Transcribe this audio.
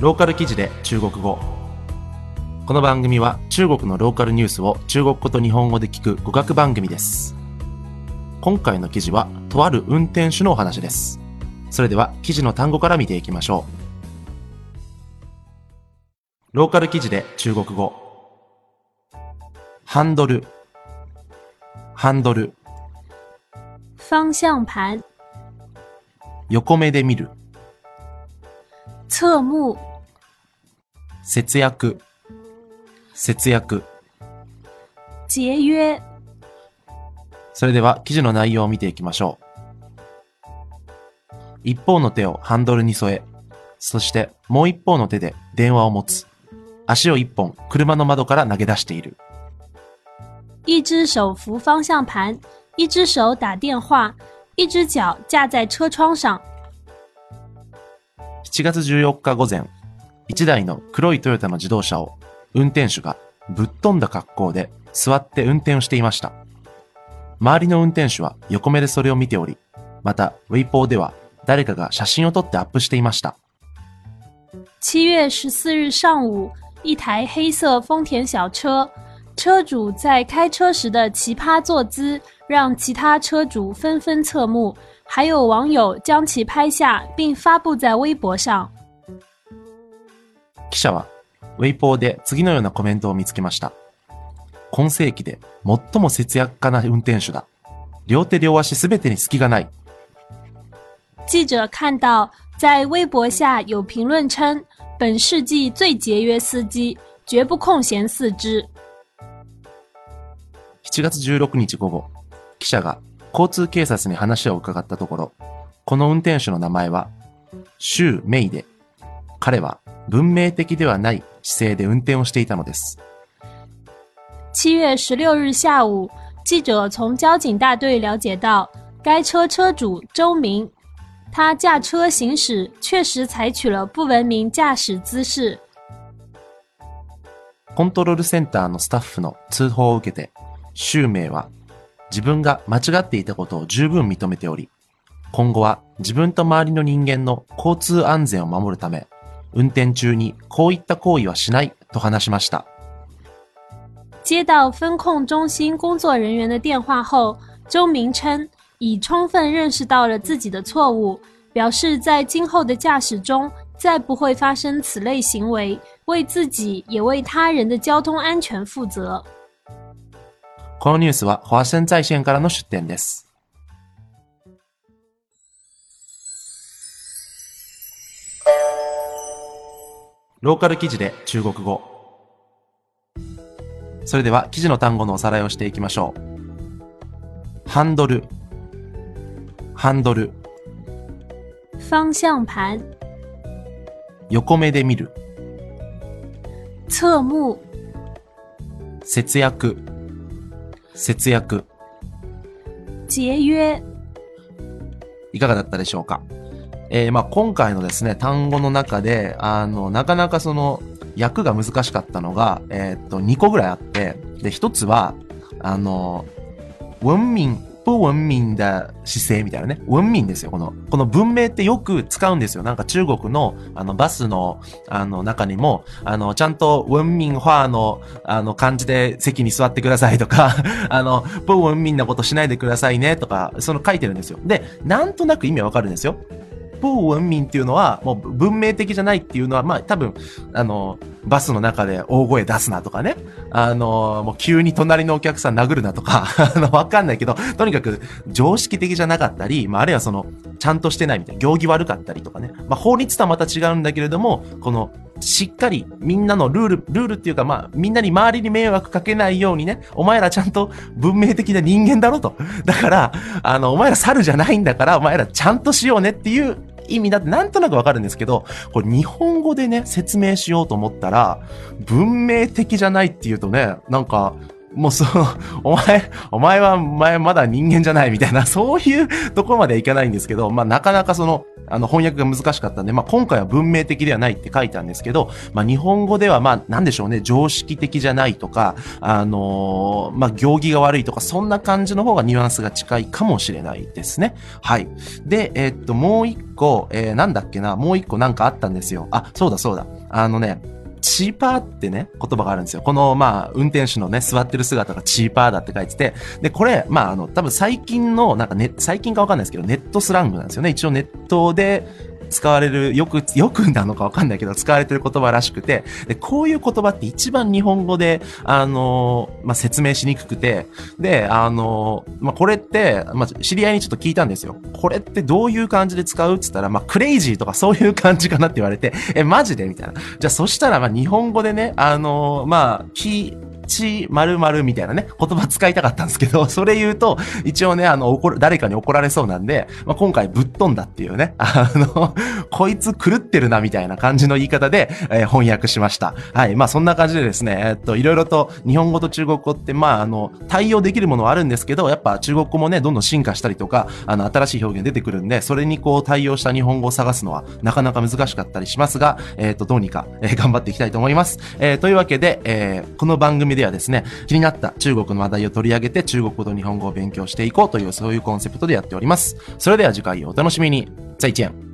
ローカル記事で中国語。この番組は中国のローカルニュースを中国語と日本語で聞く語学番組です。今回の記事はとある運転手のお話です。それでは記事の単語から見ていきましょう。ローカル記事で中国語。ハンドル。ハンドル。方向盘、横目で見る。侧目、節約節約节约、それでは記事の内容を見ていきましょう。一方の手をハンドルに添え、そしてもう一方の手で電話を持つ。足を一本車の窓から投げ出している。一只手扶方向盘，一只手打电话，一只脚架在车窗上。7月14日午前、一台の黒いトヨタの自動車を運転手がぶっ飛んだ格好で座って運転をしていました。周りの運転手は横目でそれを見ており、またウェイポーでは誰かが写真を撮ってアップしていました。7月十四日上午，一台黑色丰田小车，车主在开车时的奇葩坐姿让其他车主纷纷侧目，还有网友将其拍下并发布在微博上。記者は、ウェイポーで次のようなコメントを見つけました。今世紀で最も節約家な運転手だ。両手両足すべてに隙がない。记者看到，在微博下有评论称，本世纪最节约司机，绝不空闲四肢。7月16日午後、記者が交通警察に話を伺ったところ、この運転手の名前は、シュウ・メイで、彼は文明的ではない姿勢で運転をしていたのです。7月十六日下午，记者从交警大队了解到，该车车主周明，他驾车行驶确实采取了不文明驾驶姿势。コントロールセンターのスタッフの通報を受けて、シュウメイは自分が間違っていたことを十分認めており、今後は自分と周りの人間の交通安全を守るため、運転中にこういった行為はしないと話しました。接到分控中心工作人员的电话后，周明称已充分认识到了自己的错误，表示在今后的驾驶中再不会发生此类行为，为自己也为他人的交通安全负责。このニュースはファーセン在線からの出展です。ローカル記事で中国語。それでは記事の単語のおさらいをしていきましょう。ハンドル、ハンドル、方向盘、横目で見る、侧目、節約、節約、节约。いかがだったでしょうか？えー、まあ今回のですね、単語の中で、あの、なかなかその、訳が難しかったのが、えーっと、2個ぐらいあって、で、1つは、あの、文明、不文明的姿勢みたいなね。文明ですよ。この、この文明ってよく使うんですよ。なんか中国の、あの、バスの、あの、中にも、あの、ちゃんと文明化の、あの、感じで席に座ってくださいとか、あの、不文明なことしないでくださいねとか、その書いてるんですよ。で、なんとなく意味わかるんですよ。不文明っていうのは、もう文明的じゃないっていうのは、まあ多分、あの、バスの中で大声出すなとかね。あの、もう急に隣のお客さん殴るなとか、あの、わかんないけど、とにかく常識的じゃなかったり、まああるいはその、ちゃんとしてないみたいな、行儀悪かったりとかね。まあ法律とはまた違うんだけれども、この、しっかりみんなのルール、ルールっていうかまあみんなに周りに迷惑かけないようにね、お前らちゃんと文明的な人間だろと。だから、あの、お前ら猿じゃないんだから、お前らちゃんとしようねっていう意味だってなんとなくわかるんですけど、これ日本語でね、説明しようと思ったら、文明的じゃないっていうとね、なんか、もうそう、お前、お前は、お前まだ人間じゃないみたいな、そういうところまではいかないんですけど、まあなかなかその、あの翻訳が難しかったんで、まあ今回は文明的ではないって書いたんですけど、まあ日本語ではまあなんでしょうね、常識的じゃないとか、あのーまあ行儀が悪いとか、そんな感じの方がニュアンスが近いかもしれないですね。はい。で、えーっと、もう一個、えー、なんだっけな、もう一個なんかあったんですよ。あ、そうだそうだ。あのね、チーパーってね、言葉があるんですよ。この、まあ、運転手のね、座ってる姿がチーパーだって書いてて、で、これ、まあ、あの、多分最近の、なんかね、最近かわかんないですけど、ネットスラングなんですよね。一応ネットで、使われる、よく、よくなのかわかんないけど、使われてる言葉らしくて、で、こういう言葉って一番日本語で、あのまあ、説明しにくくて、で、あのまあ、これって、まあ、知り合いにちょっと聞いたんですよ。これってどういう感じで使うって言ったら、まあ、クレイジーとかそういう感じかなって言われて、え、マジで？みたいな。じゃあ、そしたら、ま、日本語でね、あのまあ、き、ち、〇〇みたいなね、言葉使いたかったんですけど、それ言うと、一応ね、あの、怒る、誰かに怒られそうなんで、まあ、今回ぶっ飛んだっていうね、あの、こいつ狂ってるなみたいな感じの言い方で、えー翻訳しました。はい。まあ、そんな感じでですね、えっと、いろいろと日本語と中国語って、まあ、あの、対応できるものはあるんですけど、やっぱ中国語もね、どんどん進化したりとか、あの、新しい表現出てくるんで、それにこう対応した日本語を探すのは、なかなか難しかったりしますが、えっと、どうにか、えー頑張っていきたいと思います。えーというわけで、えーこの番組でではですね、気になった中国の話題を取り上げて、中国語と日本語を勉強していこうという、そういうコンセプトでやっております。それでは次回をお楽しみに。再见。